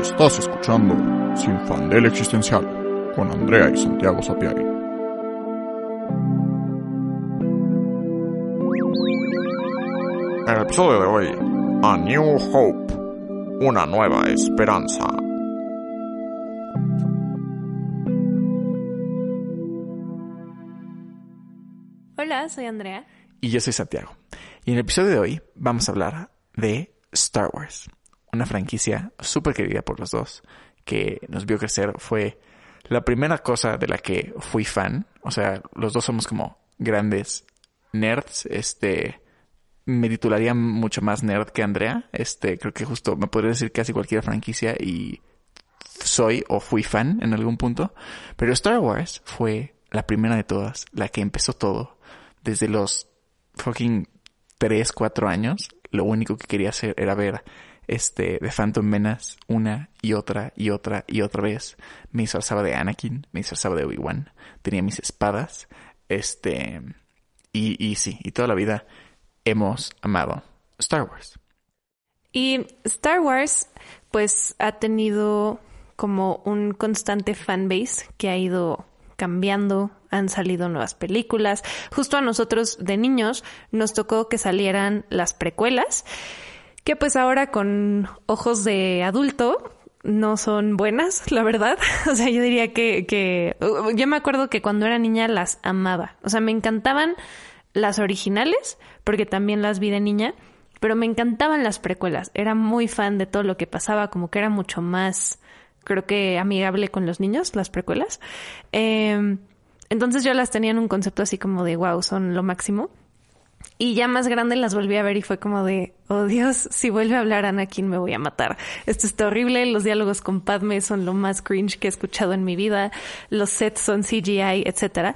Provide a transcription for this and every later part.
Estás escuchando Sin Fandel Existencial con Andrea y Santiago Sapiari. En el episodio de hoy, A New Hope, una nueva esperanza. Hola, soy Andrea. Y yo soy Santiago. Y en el episodio de hoy vamos a hablar de Star Wars, una franquicia súper querida por los dos, que nos vio crecer. Fue la primera cosa de la que fui fan. O sea, los dos somos como grandes nerds. Este, me titularía mucho más nerd que Andrea. Este, creo que justo me podría decir casi cualquier franquicia y soy o fui fan en algún punto. Pero Star Wars fue la primera de todas, la que empezó todo. Desde los fucking 3, 4 años, lo único que quería hacer era ver este de Phantom Menace una y otra y otra y otra vez. Me disfrazaba de Anakin, me disfrazaba de Obi-Wan, tenía mis espadas, este y, y sí, y toda la vida hemos amado Star Wars. Y Star Wars, pues ha tenido como un constante fanbase que ha ido cambiando, han salido nuevas películas. Justo a nosotros de niños nos tocó que salieran las precuelas, que pues ahora con ojos de adulto no son buenas, la verdad. O sea, yo diría que, que yo me acuerdo que cuando era niña las amaba. O sea, me encantaban las originales, porque también las vi de niña, pero me encantaban las precuelas. Era muy fan de todo lo que pasaba, como que era mucho más creo que amigable con los niños, las precuelas. Eh, entonces yo las tenía en un concepto así como de, wow, son lo máximo. Y ya más grande las volví a ver y fue como de, oh Dios, si vuelve a hablar Anakin me voy a matar. Esto está horrible, los diálogos con Padme son lo más cringe que he escuchado en mi vida, los sets son CGI, etc.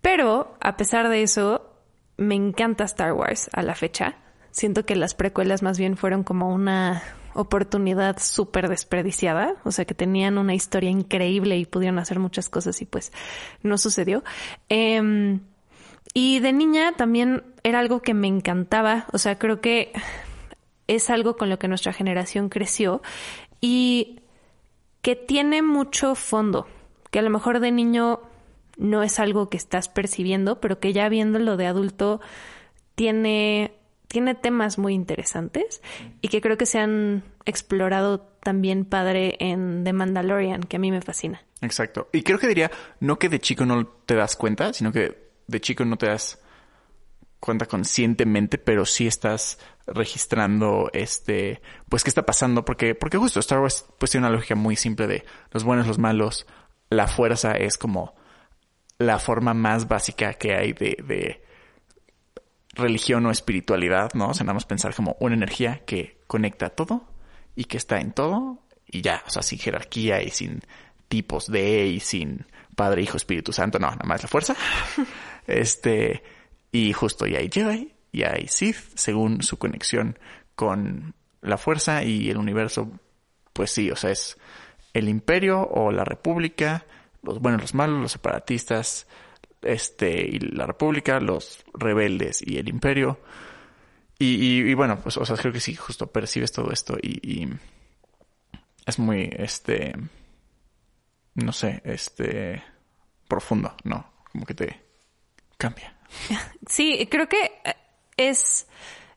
Pero, a pesar de eso, me encanta Star Wars a la fecha. Siento que las precuelas más bien fueron como una oportunidad súper desperdiciada, o sea que tenían una historia increíble y pudieron hacer muchas cosas y pues no sucedió. Eh, y de niña también era algo que me encantaba, o sea, creo que es algo con lo que nuestra generación creció y que tiene mucho fondo, que a lo mejor de niño no es algo que estás percibiendo, pero que ya viéndolo de adulto tiene tiene temas muy interesantes y que creo que se han explorado también padre en The Mandalorian, que a mí me fascina. Exacto. Y creo que diría, no que de chico no te das cuenta, sino que de chico no te das cuenta conscientemente, pero sí estás registrando este, pues qué está pasando, porque, porque justo Star Wars pues tiene una lógica muy simple de los buenos, los malos, la fuerza es como la forma más básica que hay de, de religión o espiritualidad, ¿no? O sea, nada más pensar como una energía que conecta todo y que está en todo y ya, o sea, sin jerarquía y sin tipos de y sin Padre, Hijo, Espíritu Santo, no, nada más la fuerza. este, y justo ya hay Jedi y hay Sith, según su conexión con la fuerza y el universo, pues sí, o sea, es el imperio o la república, los buenos, los malos, los separatistas, este, y la República, los rebeldes y el Imperio. Y, bueno, pues, o sea, creo que sí, justo percibes todo esto y, es muy, este, no sé, este, profundo, ¿no? Como que te Sí, creo que es,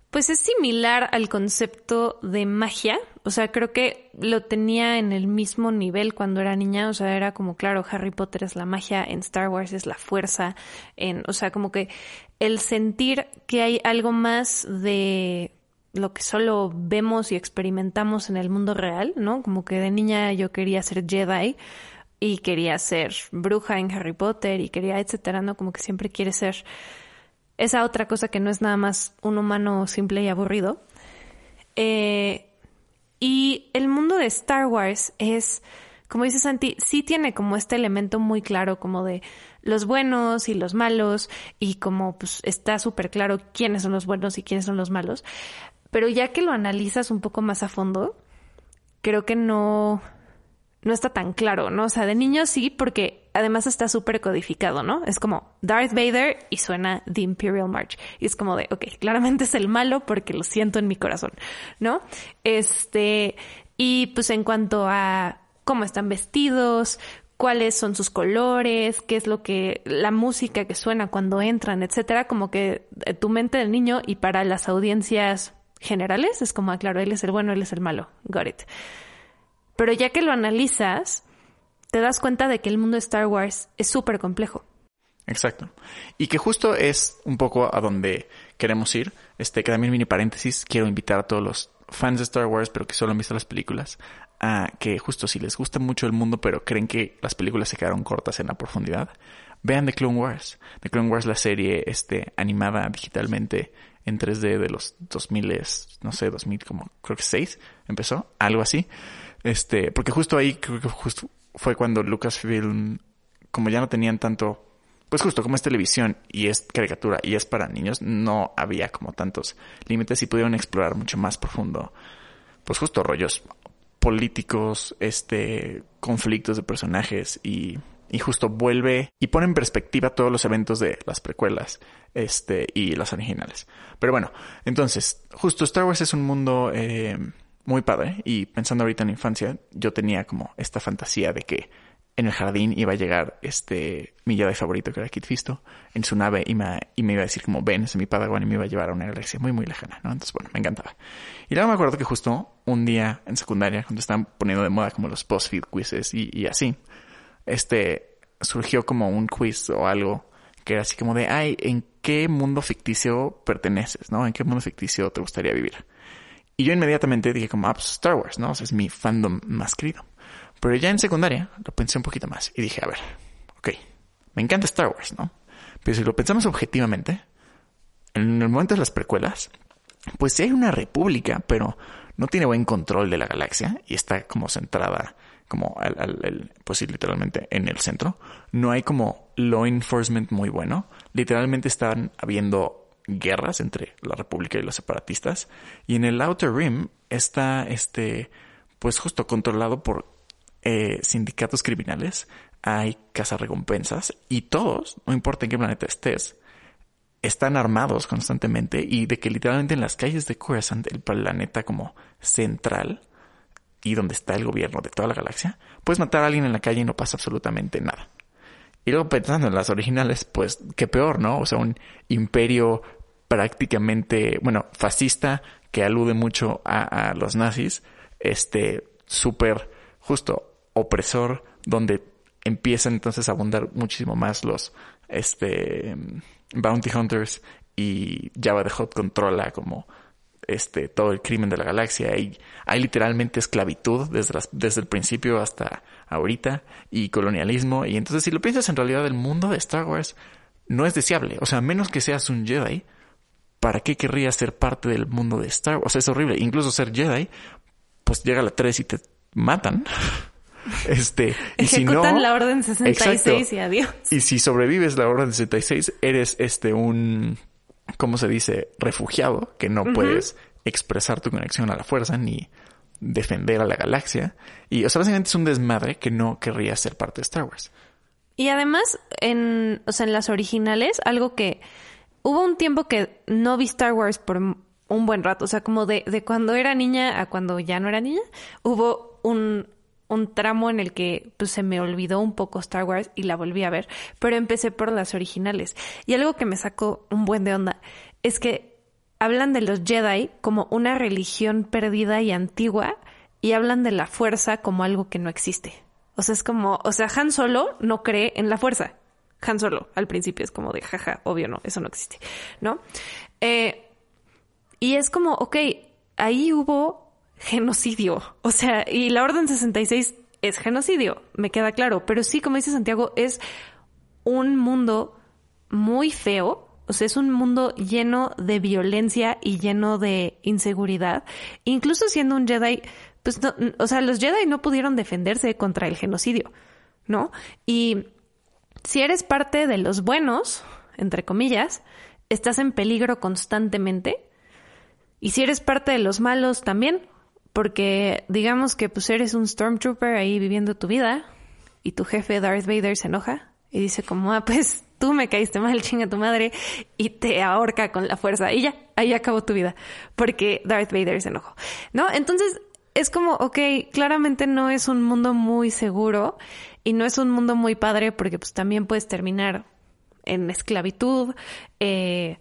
pues es similar al concepto de magia. O sea, creo que lo tenía en el mismo nivel cuando era niña. O sea, era como, claro, Harry Potter es la magia, en Star Wars es la fuerza. En, o sea, como que el sentir que hay algo más de lo que solo vemos y experimentamos en el mundo real, ¿no? Como que de niña yo quería ser Jedi y quería ser bruja en Harry Potter y quería, etcétera, ¿no? Como que siempre quiere ser esa otra cosa que no es nada más un humano simple y aburrido. Eh, y el mundo de Star Wars es, como dice Santi, sí tiene como este elemento muy claro como de los buenos y los malos y como pues está súper claro quiénes son los buenos y quiénes son los malos. Pero ya que lo analizas un poco más a fondo, creo que no, no está tan claro, ¿no? O sea, de niño sí, porque además está súper codificado, ¿no? Es como Darth Vader y suena The Imperial March. Y es como de, ok, claramente es el malo porque lo siento en mi corazón, ¿no? Este, Y pues en cuanto a cómo están vestidos, cuáles son sus colores, qué es lo que, la música que suena cuando entran, etcétera, como que eh, tu mente del niño y para las audiencias generales es como, ah, claro, él es el bueno, él es el malo, got it. Pero ya que lo analizas, te das cuenta de que el mundo de Star Wars es súper complejo. Exacto. Y que justo es un poco a donde queremos ir. Este, que también mini paréntesis, quiero invitar a todos los fans de Star Wars, pero que solo han visto las películas, a que justo si les gusta mucho el mundo, pero creen que las películas se quedaron cortas en la profundidad, vean The Clone Wars. The Clone Wars, la serie este, animada digitalmente en 3D de los 2000, no sé, 2000, como creo que 6 empezó, algo así. Este, porque justo ahí creo que justo fue cuando Lucasfilm, como ya no tenían tanto, pues justo como es televisión y es caricatura y es para niños, no había como tantos límites y pudieron explorar mucho más profundo, pues justo rollos políticos, este, conflictos de personajes y, y justo vuelve y pone en perspectiva todos los eventos de las precuelas, este, y las originales. Pero bueno, entonces, justo Star Wars es un mundo, eh, muy padre. Y pensando ahorita en la infancia, yo tenía como esta fantasía de que en el jardín iba a llegar este mi Jedi favorito que era Kit Fisto en su nave y me, y me iba a decir como ven, es mi padawan y me iba a llevar a una galaxia muy muy lejana, ¿no? Entonces bueno, me encantaba. Y luego me acuerdo que justo un día en secundaria, cuando estaban poniendo de moda como los post-feed quizzes y, y así, este surgió como un quiz o algo que era así como de, ay, ¿en qué mundo ficticio perteneces, no? ¿En qué mundo ficticio te gustaría vivir? Y yo inmediatamente dije como, ah, pues Star Wars, ¿no? O sea, es mi fandom más querido. Pero ya en secundaria lo pensé un poquito más y dije, a ver, ok, me encanta Star Wars, ¿no? Pero si lo pensamos objetivamente, en el momento de las precuelas, pues sí hay una república, pero no tiene buen control de la galaxia y está como centrada como al, pues literalmente en el centro. No hay como law enforcement muy bueno. Literalmente están habiendo guerras entre la República y los separatistas. Y en el Outer Rim está, este, pues justo controlado por eh, sindicatos criminales. Hay cazarrecompensas y todos, no importa en qué planeta estés, están armados constantemente y de que literalmente en las calles de Coruscant, el planeta como central y donde está el gobierno de toda la galaxia, puedes matar a alguien en la calle y no pasa absolutamente nada. Y luego pensando en las originales, pues qué peor, ¿no? O sea, un imperio prácticamente, bueno, fascista, que alude mucho a, los nazis, este, súper justo opresor, donde empiezan entonces a abundar muchísimo más los, este, bounty hunters y Java the Hot controla como este todo el crimen de la galaxia y hay literalmente esclavitud desde, desde el principio hasta ahorita y colonialismo y entonces si lo piensas en realidad el mundo de Star Wars no es deseable, o sea, menos que seas un Jedi, ¿para qué querrías ser parte del mundo de Star Wars? O sea, es horrible. Incluso ser Jedi, pues llega a la 3 y te matan. Este, y si no, la orden 66 y adiós. Y si sobrevives la orden 66, eres este un ¿cómo se dice? refugiado, que no puedes expresar tu conexión a la fuerza ni defender a la galaxia. Y o sea, básicamente es un desmadre que no querría ser parte de Star Wars. Y además, en, o sea, en las originales, algo que hubo un tiempo que no vi Star Wars por un buen rato, o sea, como de, de cuando era niña a cuando ya no era niña, hubo un, un tramo en el que pues, se me olvidó un poco Star Wars y la volví a ver, pero empecé por las originales. Y algo que me sacó un buen de onda es que hablan de los Jedi como una religión perdida y antigua y hablan de la fuerza como algo que no existe. O sea, es como, o sea, Han Solo no cree en la fuerza. Han Solo al principio es como de jaja, obvio no, eso no existe, ¿no? Eh, y es como, ok, ahí hubo genocidio, o sea, y la Orden 66 es genocidio, me queda claro, pero sí, como dice Santiago, es un mundo muy feo, o sea, es un mundo lleno de violencia y lleno de inseguridad. Incluso siendo un Jedi, pues no, o sea, los Jedi no pudieron defenderse contra el genocidio, ¿no? Y si eres parte de los buenos, entre comillas, estás en peligro constantemente. Y si eres parte de los malos también, porque digamos que pues eres un stormtrooper ahí viviendo tu vida y tu jefe Darth Vader se enoja y dice como, ah, pues tú me caíste mal, chinga tu madre y te ahorca con la fuerza y ya, ahí acabó tu vida porque Darth Vader se enojó. ¿No? Entonces, es como, ok, claramente no es un mundo muy seguro y no es un mundo muy padre porque pues también puedes terminar en esclavitud. Eh,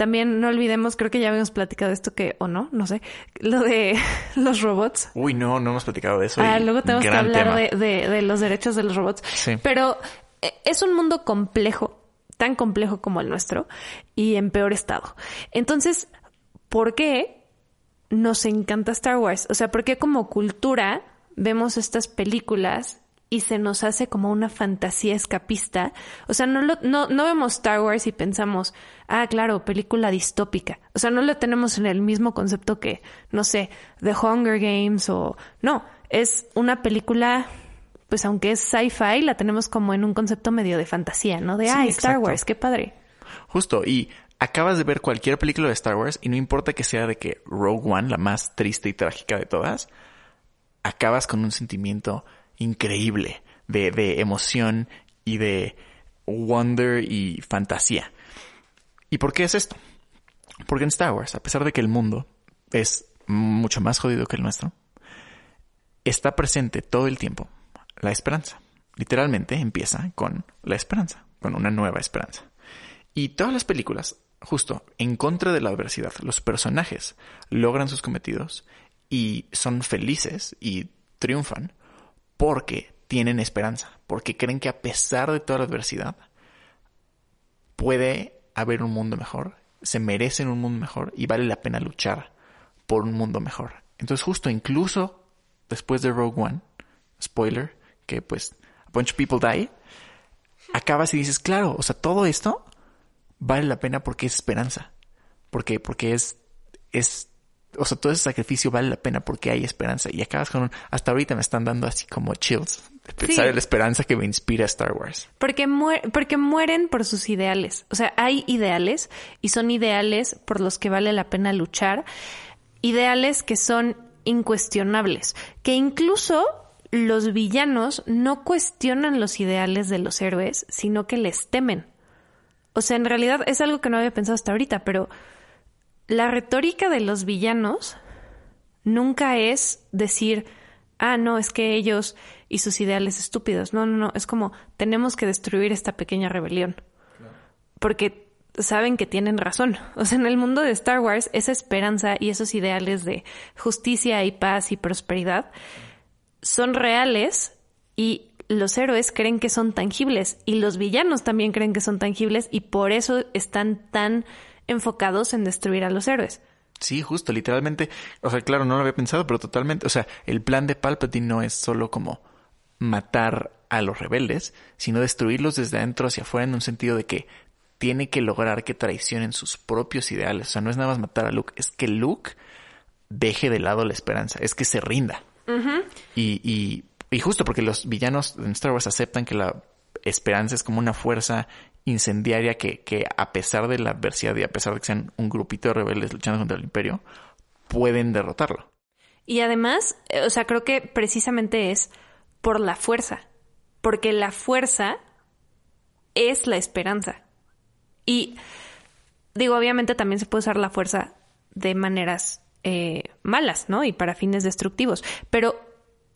también no olvidemos, creo que ya habíamos platicado esto que, o no, no sé, lo de los robots. Uy, no, no hemos platicado de eso. Ah, luego tenemos que hablar de- de los derechos de los robots. Sí. Pero eh, es un mundo complejo, tan complejo como el nuestro, y en peor estado. Entonces, ¿por qué nos encanta Star Wars? O sea, ¿por qué como cultura vemos estas películas y se nos hace como una fantasía escapista? O sea, no, lo- no, no vemos Star Wars y pensamos, ah, claro, película distópica. O sea, no lo tenemos en el mismo concepto que, no sé, The Hunger Games o... No, es una película pues aunque es sci-fi, la tenemos como en un concepto medio de fantasía, ¿no? De, Sí, ay, Star exacto. Wars, qué padre. Justo, y acabas de ver cualquier película de Star Wars y no importa que sea de que Rogue One, la más triste y trágica de todas, acabas con un sentimiento increíble de, de emoción y de wonder y fantasía. ¿Y por qué es esto? Porque en Star Wars, a pesar de que el mundo es mucho más jodido que el nuestro, está presente todo el tiempo la esperanza. Literalmente empieza con la esperanza, con una nueva esperanza. Y todas las películas, justo en contra de la adversidad, los personajes logran sus cometidos y son felices y triunfan porque tienen esperanza, porque creen que a pesar de toda la adversidad puede haber un mundo mejor, se merecen un mundo mejor y vale la pena luchar por un mundo mejor. Entonces justo incluso después de Rogue One, spoiler, que pues a bunch of people die, acabas y dices, claro, o sea, todo esto vale la pena porque es esperanza. Porque, porque es, es, o sea, todo ese sacrificio vale la pena porque hay esperanza. Y acabas con un, hasta ahorita me están dando así como chills de pensar Sí. en la esperanza que me inspira Star Wars. Porque, muer- porque mueren por sus ideales. O sea, hay ideales y son ideales por los que vale la pena luchar. Ideales que son incuestionables. Que incluso los villanos no cuestionan los ideales de los héroes, sino que les temen. O sea, en realidad es algo que no había pensado hasta ahorita, pero la retórica de los villanos nunca es decir, ah, no, es que ellos y sus ideales estúpidos. No, no, no, es como tenemos que destruir esta pequeña rebelión. Porque saben que tienen razón. O sea, en el mundo de Star Wars, esa esperanza y esos ideales de justicia y paz y prosperidad son reales y los héroes creen que son tangibles y los villanos también creen que son tangibles y por eso están tan enfocados en destruir a los héroes. Sí, justo, literalmente. O sea, claro, no lo había pensado, pero totalmente. O sea, el plan de Palpatine no es solo como matar a los rebeldes, sino destruirlos desde adentro hacia afuera en un sentido de que tiene que lograr que traicionen sus propios ideales. O sea, no es nada más matar a Luke, es que Luke deje de lado la esperanza, es que se rinda. y, y, y justo porque los villanos en Star Wars aceptan que la esperanza es como una fuerza incendiaria que, que a pesar de la adversidad y a pesar de que sean un grupito de rebeldes luchando contra el imperio, pueden derrotarlo. Y además, eh, o sea, creo que precisamente es por la fuerza, porque la fuerza es la esperanza. Y digo, obviamente también se puede usar la fuerza de maneras eh, malas, ¿no? Y para fines destructivos. Pero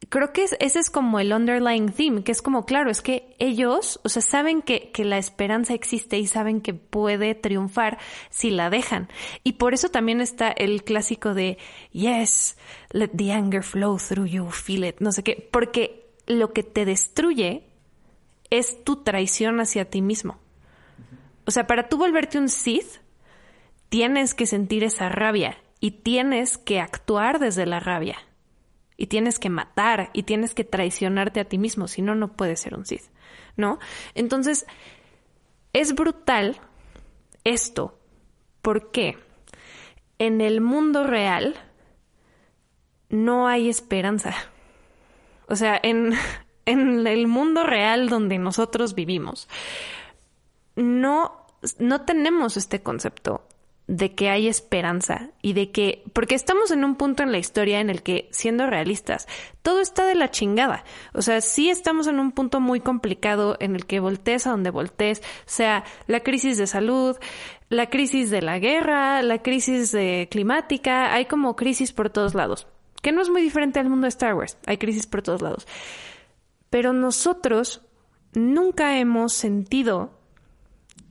creo que es- ese es como el underlying theme, que es como, claro, es que ellos, o sea, saben que, que la esperanza existe y saben que puede triunfar si la dejan. Y por eso también está el clásico de, yes, let the anger flow through you, feel it, no sé qué, porque lo que te destruye es tu traición hacia ti mismo. O sea, para tú volverte un Sith, tienes que sentir esa rabia y tienes que actuar desde la rabia. Y tienes que matar y tienes que traicionarte a ti mismo, si no, no puedes ser un Sith, ¿no? Entonces, es brutal esto, porque en el mundo real no hay esperanza. O sea, en, en el mundo real donde nosotros vivimos, no, no tenemos este concepto de que hay esperanza y de que, porque estamos en un punto en la historia en el que, siendo realistas, todo está de la chingada. O sea, sí estamos en un punto muy complicado en el que voltees a donde voltees, sea la crisis de salud, la crisis de la guerra, la crisis de climática, hay como crisis por todos lados. que no es muy diferente al mundo de Star Wars. Hay crisis por todos lados. Pero nosotros nunca hemos sentido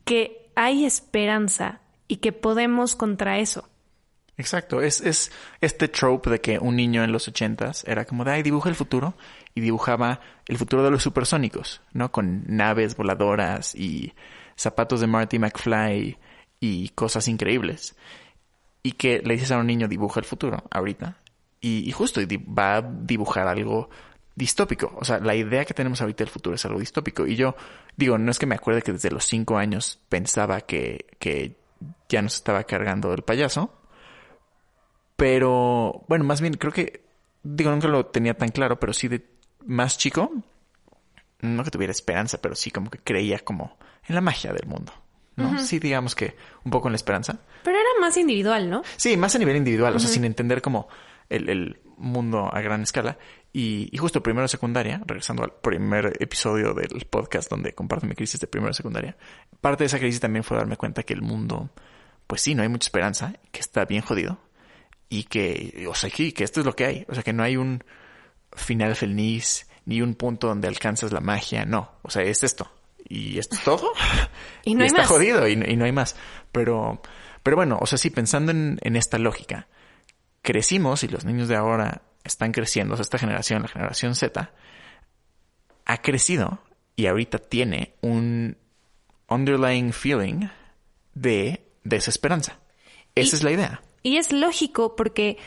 que hay esperanza y que podemos contra eso. Exacto, es, es este trope de que un niño en los ochentas era como de, dibuja el futuro y dibujaba el futuro de los supersónicos, ¿no? Con naves voladoras y zapatos de Marty McFly y cosas increíbles. Y que le dices a un niño, dibuja el futuro ahorita. Y, y justo va a dibujar algo distópico. O sea, la idea que tenemos ahorita del futuro es algo distópico. Y yo digo, no es que me acuerde que desde los cinco años pensaba que, que ya nos estaba cargando el payaso. Pero, bueno, más bien creo que, digo, nunca lo tenía tan claro, pero sí de más chico, no que tuviera esperanza, pero sí como que creía como en la magia del mundo. ¿no? Sí, digamos que un poco en la esperanza. Pero era más individual, ¿no? Sí, más a nivel individual, o sea, sin entender como el, el mundo a gran escala. Y, y, justo primero secundaria, regresando al primer episodio del podcast donde comparto mi crisis de primero secundaria, parte de esa crisis también fue darme cuenta que el mundo, pues sí, no hay mucha esperanza, que está bien jodido y que, o sea, que, que esto es lo que hay, o sea, que no hay un final feliz ni un punto donde alcanzas la magia, no, o sea, es esto. Y esto es todo. Y no hay está más. jodido y, y, no hay más, pero, pero bueno, o sea, sí, pensando en, en esta lógica, crecimos y los niños de ahora están creciendo, o sea, esta generación, la generación Z, ha crecido y ahorita tiene un underlying feeling de desesperanza. Esa Y- es la idea. Y es lógico porque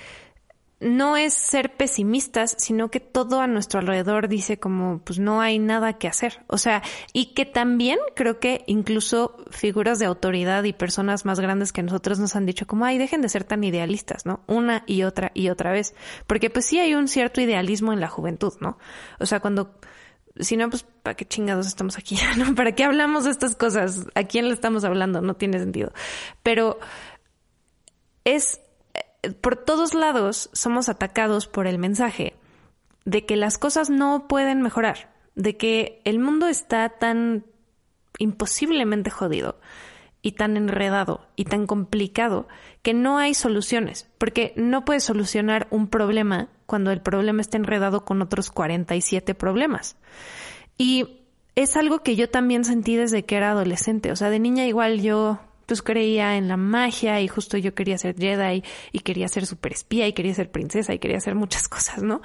no es ser pesimistas, sino que todo a nuestro alrededor dice como, pues no hay nada que hacer. O sea, y que también creo que incluso figuras de autoridad y personas más grandes que nosotros nos han dicho como, ay, dejen de ser tan idealistas, ¿no? Una y otra y otra vez. Porque pues sí hay un cierto idealismo en la juventud, ¿no? O sea, cuando si no, pues, ¿para qué chingados estamos aquí? ¿No? ¿Para qué hablamos de estas cosas? ¿A quién le estamos hablando? No tiene sentido. Pero es, por todos lados somos atacados por el mensaje de que las cosas no pueden mejorar, de que el mundo está tan imposiblemente jodido y tan enredado y tan complicado que no hay soluciones, porque no puedes solucionar un problema cuando el problema está enredado con otros 47 problemas. Y es algo que yo también sentí desde que era adolescente, o sea, de niña igual yo pues creía en la magia y justo yo quería ser Jedi y quería ser super espía y quería ser princesa y quería hacer muchas cosas, ¿no?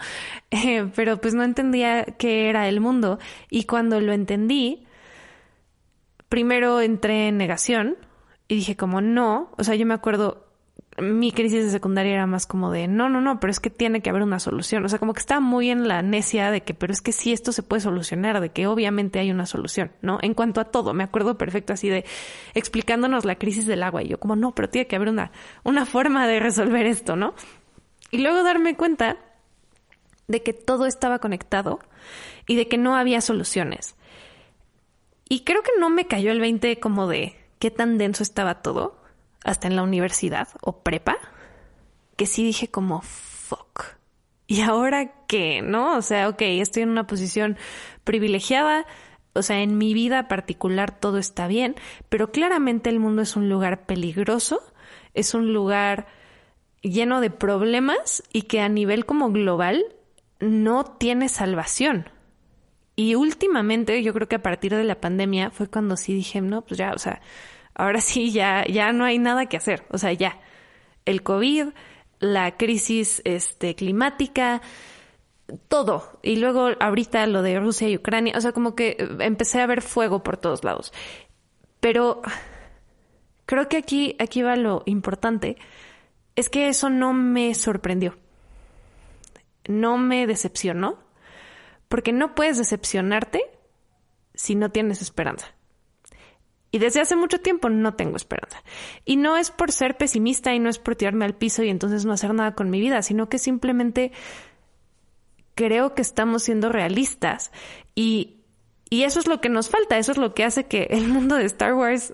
Eh, pero pues no entendía qué era el mundo y cuando lo entendí, primero entré en negación y dije como no, o sea, yo me acuerdo, mi crisis de secundaria era más como de no, no, no, pero es que tiene que haber una solución, o sea, como que estaba muy en la necia de que, pero es que sí, esto se puede solucionar, de que obviamente hay una solución, ¿no? En cuanto a todo, me acuerdo perfecto así de explicándonos la crisis del agua y yo como no, pero tiene que haber una, una forma de resolver esto, ¿no? Y luego darme cuenta de que todo estaba conectado y de que no había soluciones. Y creo que no me cayó el 20 como de qué tan denso estaba todo hasta en la universidad o prepa, que sí dije como fuck. ¿Y ahora qué? ¿No? O sea, ok, estoy en una posición privilegiada, o sea, en mi vida particular todo está bien, pero claramente el mundo es un lugar peligroso, es un lugar lleno de problemas y que a nivel como global no tiene salvación. Y últimamente, yo creo que a partir de la pandemia fue cuando sí dije, no, pues ya, o sea, ahora sí ya, ya no hay nada que hacer. O sea, ya. El COVID, la crisis este, climática, todo. Y luego ahorita lo de Rusia y Ucrania. O sea, como que empecé a ver fuego por todos lados. Pero creo que aquí, aquí va lo importante. Es que eso no me sorprendió. No me decepcionó porque no puedes decepcionarte si no tienes esperanza. Y desde hace mucho tiempo no tengo esperanza. Y no es por ser pesimista y no es por tirarme al piso y entonces no hacer nada con mi vida, sino que simplemente creo que estamos siendo realistas. Y, y eso es lo que nos falta, eso es lo que hace que el mundo de Star Wars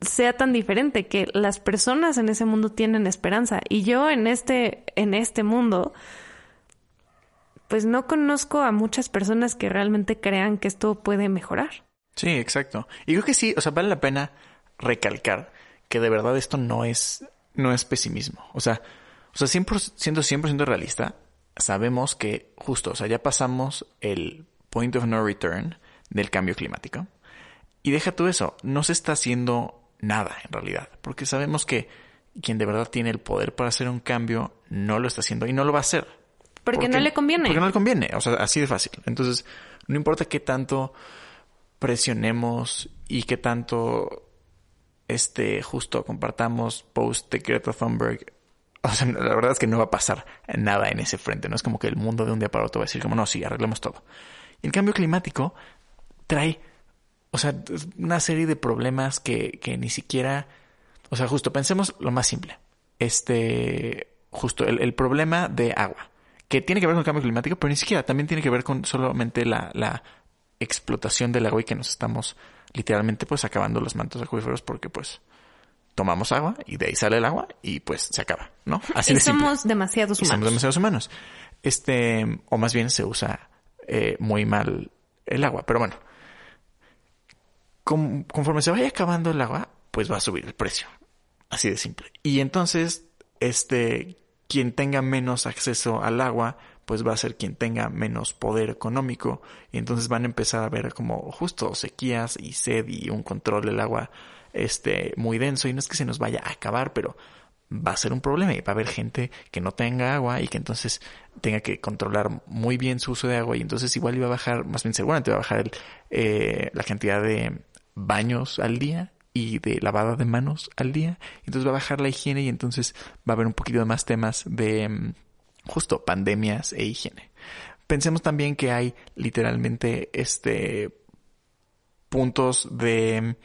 sea tan diferente, que las personas en ese mundo tienen esperanza. Y yo en este, en este mundo pues no conozco a muchas personas que realmente crean que esto puede mejorar. Sí, exacto. Y creo que sí, o sea, vale la pena recalcar que de verdad esto no es, no es pesimismo. O sea, o sea, siempre, siendo 100% realista, sabemos que justo, o sea, ya pasamos el point of no return del cambio climático. Y deja tú eso, no se está haciendo nada en realidad, porque sabemos que quien de verdad tiene el poder para hacer un cambio no lo está haciendo y no lo va a hacer. Porque, no le conviene. Porque no le conviene, o sea, así de fácil. Entonces, no importa qué tanto presionemos y qué tanto este justo compartamos post de Greta Thunberg. O sea, la verdad es que no va a pasar nada en ese frente. No es como que el mundo de un día para otro va a decir como no, sí, arreglemos todo. Y el cambio climático trae, o sea, una serie de problemas que, que ni siquiera, o sea, justo pensemos lo más simple. Este, justo el, el problema de agua, que tiene que ver con el cambio climático, pero ni siquiera también tiene que ver con solamente la, la explotación del agua y que nos estamos literalmente pues acabando los mantos acuíferos porque pues tomamos agua y de ahí sale el agua y pues se acaba, ¿no? Así y somos demasiados humanos. somos demasiados humanos. Este, o más bien se usa eh, muy mal el agua, pero bueno. conforme se vaya acabando el agua, pues va a subir el precio. Así de simple. Y entonces, este, quien tenga menos acceso al agua, pues va a ser quien tenga menos poder económico. Y entonces van a empezar a ver como justo sequías y sed y un control del agua este muy denso. Y no es que se nos vaya a acabar, pero va a ser un problema y va a haber gente que no tenga agua y que entonces tenga que controlar muy bien su uso de agua. Y entonces igual iba a bajar, más bien seguramente va a bajar el, eh, la cantidad de baños al día y de lavada de manos al día. Entonces va a bajar la higiene y entonces va a haber un poquito de más temas de mm, justo pandemias e higiene. Pensemos también que hay literalmente este puntos de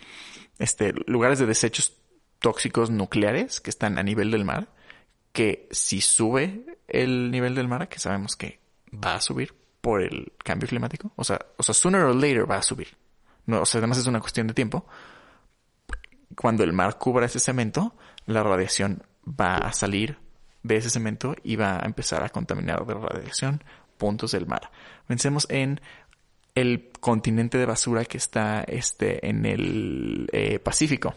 este lugares de desechos tóxicos nucleares que están a nivel del mar, que si sube el nivel del mar, que sabemos que va a subir por el cambio climático, o sea, o sea, sooner or later va a subir. No, o sea, además es una cuestión de tiempo. Cuando el mar cubra ese cemento, la radiación va a salir de ese cemento va a empezar a contaminar de radiación puntos del mar. Pensemos en el continente de basura que está este, en el eh, Pacífico.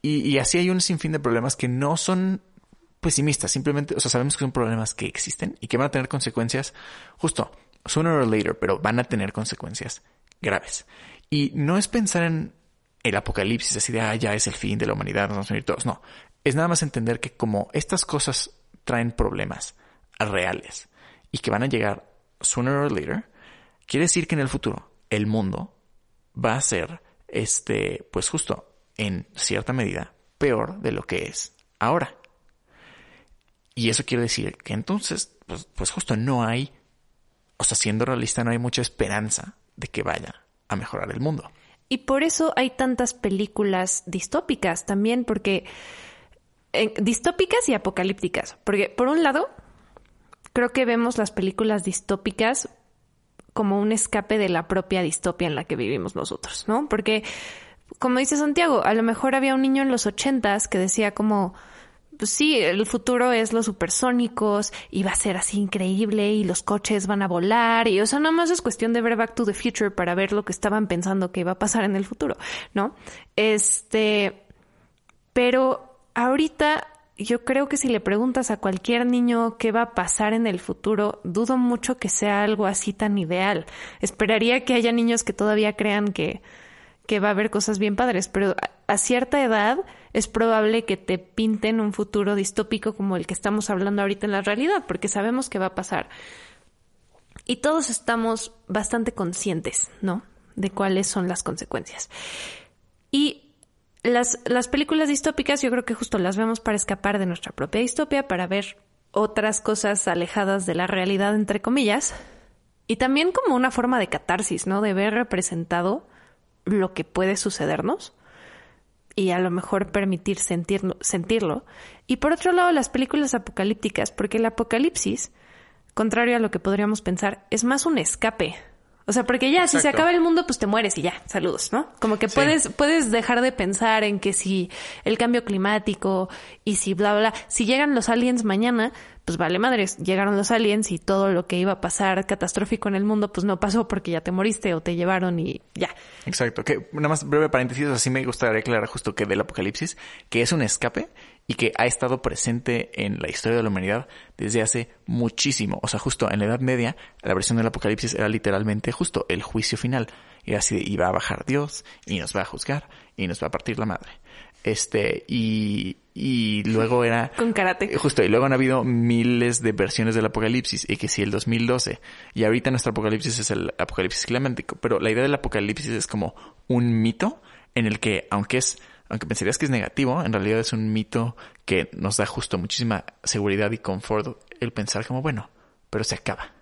y, y, así hay un sinfín de problemas que no son pesimistas, simplemente, o sea, sabemos que son problemas que existen y que van a tener consecuencias justo, sooner or later, pero van a tener consecuencias graves. Y no es pensar en el apocalipsis, así de, ah, ya es el fin de la humanidad, nos vamos a morir todos. No, es nada más entender que como estas cosas traen problemas reales y que van a llegar sooner or later, quiere decir que en el futuro el mundo va a ser, este, pues justo, en cierta medida, peor de lo que es ahora. Y eso quiere decir que entonces, pues, pues justo no hay, o sea, siendo realista, no hay mucha esperanza de que vaya a mejorar el mundo. Y por eso hay tantas películas distópicas también, porque distópicas y apocalípticas. Porque, por un lado, creo que vemos las películas distópicas como un escape de la propia distopia en la que vivimos nosotros, ¿no? Porque, como dice Santiago, a lo mejor había un niño en los ochentas que decía como, pues sí, el futuro es los supersónicos y va a ser así increíble y los coches van a volar y, o sea, nada más es cuestión de ver Back to the Future para ver lo que estaban pensando que iba a pasar en el futuro, ¿no? Este, pero ahorita yo creo que si le preguntas a cualquier niño qué va a pasar en el futuro, dudo mucho que sea algo así tan ideal. Esperaría que haya niños que todavía crean que, que va a haber cosas bien padres, pero a, cierta edad es probable que te pinten un futuro distópico como el que estamos hablando ahorita en la realidad, porque sabemos que va a pasar. Y todos estamos bastante conscientes, ¿no? De cuáles son las consecuencias. Y las, las películas distópicas yo creo que justo las vemos para escapar de nuestra propia distopia, para ver otras cosas alejadas de la realidad, entre comillas, y también como una forma de catarsis, ¿no? De ver representado lo que puede sucedernos y a lo mejor permitir sentirlo. Y por otro lado, las películas apocalípticas, porque el apocalipsis, contrario a lo que podríamos pensar, es más un escape o sea, porque ya, si se acaba el mundo, pues te mueres y ya, saludos, ¿no? Como que puedes, puedes dejar de pensar en que si el cambio climático y si bla, bla, si llegan los aliens mañana, pues vale madres, llegaron los aliens y todo lo que iba a pasar catastrófico en el mundo, pues no pasó porque ya te moriste o te llevaron y ya. Exacto, que nada más breve paréntesis, así me gustaría aclarar justo que del apocalipsis, que es un escape y que ha estado presente en la historia de la humanidad desde hace muchísimo. O sea, justo en la Edad Media, la versión del Apocalipsis era literalmente justo el juicio final. Y así de, iba a bajar Dios y nos va a juzgar y nos va a partir la madre. Este, y, y luego era... Con karate. Justo, y luego han habido miles de versiones del apocalipsis, y que si el 2012, y ahorita nuestro apocalipsis es el apocalipsis climático, pero la idea del apocalipsis es como un mito en el que, aunque es, aunque pensarías que es negativo, en realidad es un mito que nos da justo muchísima seguridad y confort el pensar como, bueno, pero se acaba.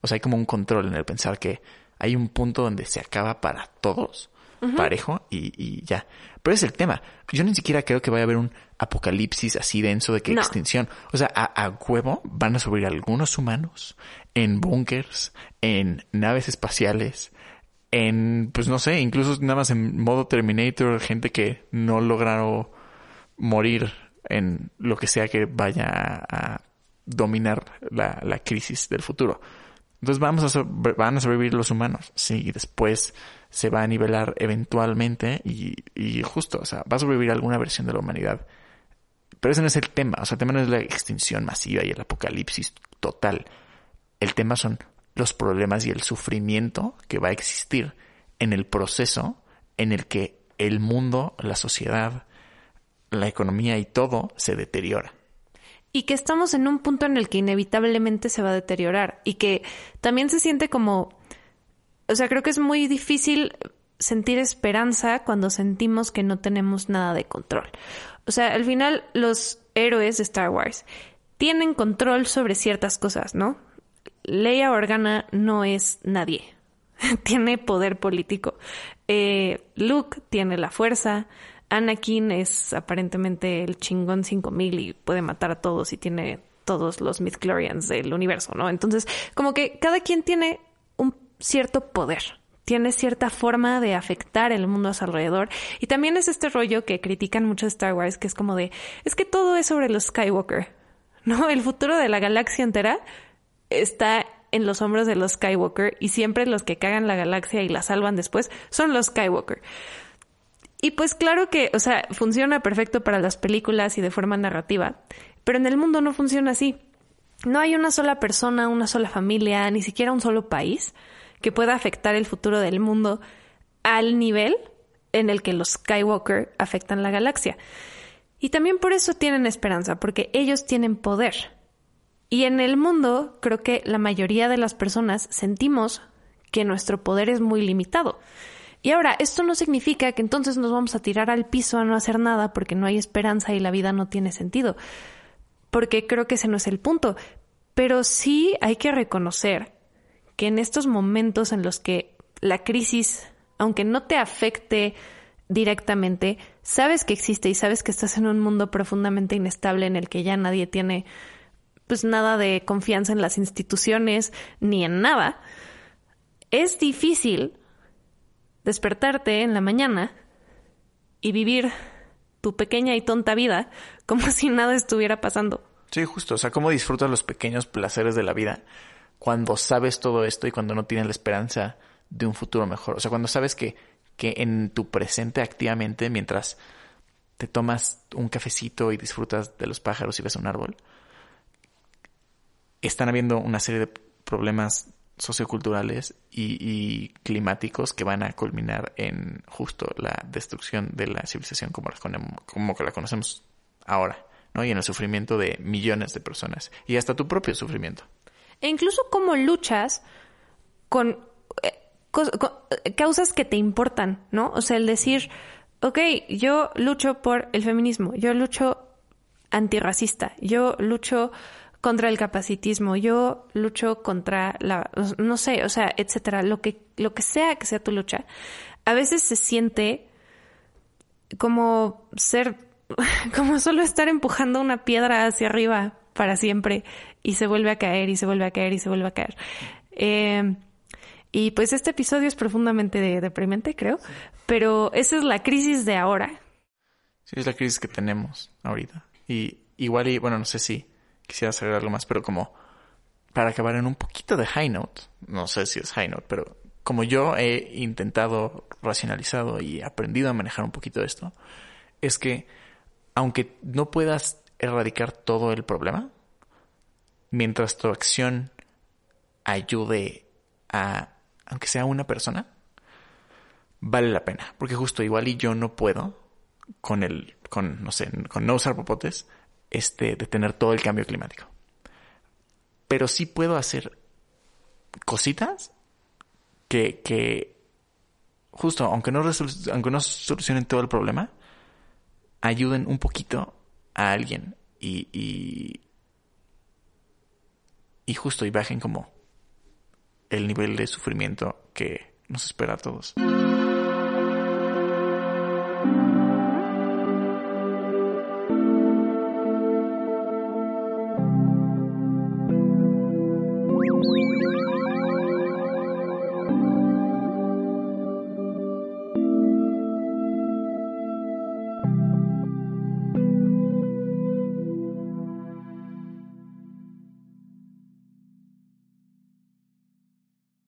O sea, hay como un control en el pensar que hay un punto donde se acaba para todos parejo y, y, ya. Pero es el tema. Yo ni siquiera creo que vaya a haber un apocalipsis así denso de que extinción. O sea, a, a, huevo van a subir algunos humanos en búnkers, en naves espaciales, en, pues no sé, incluso nada más en modo Terminator, gente que no lograron morir en lo que sea que vaya a dominar la, la crisis del futuro. Entonces vamos a van a sobrevivir los humanos, sí, y después se va a nivelar eventualmente y, y justo, o sea, va a sobrevivir alguna versión de la humanidad. Pero ese no es el tema, o sea, el tema no es la extinción masiva y el apocalipsis total. El tema son los problemas y el sufrimiento que va a existir en el proceso en el que el mundo, la sociedad, la economía y todo se deteriora. Y que estamos en un punto en el que inevitablemente se va a deteriorar y que también se siente como o sea, creo que es muy difícil sentir esperanza cuando sentimos que no tenemos nada de control. O sea, al final los héroes de Star Wars tienen control sobre ciertas cosas, ¿no? Leia Organa no es nadie. tiene poder político. Eh, Luke tiene la fuerza. Anakin es aparentemente el chingón 5000 y puede matar a todos y tiene todos los midchlorians del universo, ¿no? Entonces, como que cada quien tiene un cierto poder, tiene cierta forma de afectar el mundo a su alrededor. Y también es este rollo que critican mucho Star Wars, que es como de, es que todo es sobre los Skywalker, ¿no? El futuro de la galaxia entera está en los hombros de los Skywalker y siempre los que cagan la galaxia y la salvan después son los Skywalker. Y pues claro que, o sea, funciona perfecto para las películas y de forma narrativa, pero en el mundo no funciona así. No hay una sola persona, una sola familia, ni siquiera un solo país que pueda afectar el futuro del mundo al nivel en el que los Skywalker afectan la galaxia. Y también por eso tienen esperanza, porque ellos tienen poder. Y en el mundo creo que la mayoría de las personas sentimos que nuestro poder es muy limitado. Y ahora, esto no significa que entonces nos vamos a tirar al piso a no hacer nada porque no hay esperanza y la vida no tiene sentido. Porque creo que ese no es el punto. Pero sí hay que reconocer que en estos momentos en los que la crisis, aunque no te afecte directamente, sabes que existe y sabes que estás en un mundo profundamente inestable en el que ya nadie tiene pues nada de confianza en las instituciones ni en nada, es difícil despertarte en la mañana y vivir tu pequeña y tonta vida como si nada estuviera pasando. Sí, justo. O sea, cómo disfrutas los pequeños placeres de la vida cuando sabes todo esto y cuando no tienes la esperanza de un futuro mejor. O sea, cuando sabes que, que en tu presente activamente, mientras te tomas un cafecito y disfrutas de los pájaros y ves un árbol, están habiendo una serie de problemas socioculturales y, y, climáticos que van a culminar en justo la destrucción de la civilización como la, como que la conocemos ahora, ¿no? Y en el sufrimiento de millones de personas y hasta tu propio sufrimiento. E incluso cómo luchas con, eh, eh, causas que te importan, ¿no? O sea, el decir, ok, yo lucho por el feminismo, yo lucho antirracista, yo lucho contra el capacitismo, yo lucho contra la, no sé, o sea, etcétera, lo que, lo que sea que sea tu lucha, a veces se siente como ser, como solo estar empujando una piedra hacia arriba para siempre y se vuelve a caer y se vuelve a caer y se vuelve a caer. Eh, y pues este episodio es profundamente deprimente, creo, pero esa es la crisis de ahora. Sí, es la crisis que tenemos ahorita. Y igual, y bueno, no sé si quisiera hacer algo más, pero como para acabar en un poquito de high note, no sé si es high note, pero como yo he intentado racionalizado y aprendido a manejar un poquito esto, es que aunque no puedas erradicar todo el problema, mientras tu acción ayude a, aunque sea una persona, vale la pena. Porque justo igual y yo no puedo con el, con, no sé, con no usar popotes, este, detener todo el cambio climático. Pero sí puedo hacer cositas que, que justo, aunque no, aunque no solucionen todo el problema, ayuden un poquito a alguien y, y, y justo y bajen como el nivel de sufrimiento que nos espera a todos.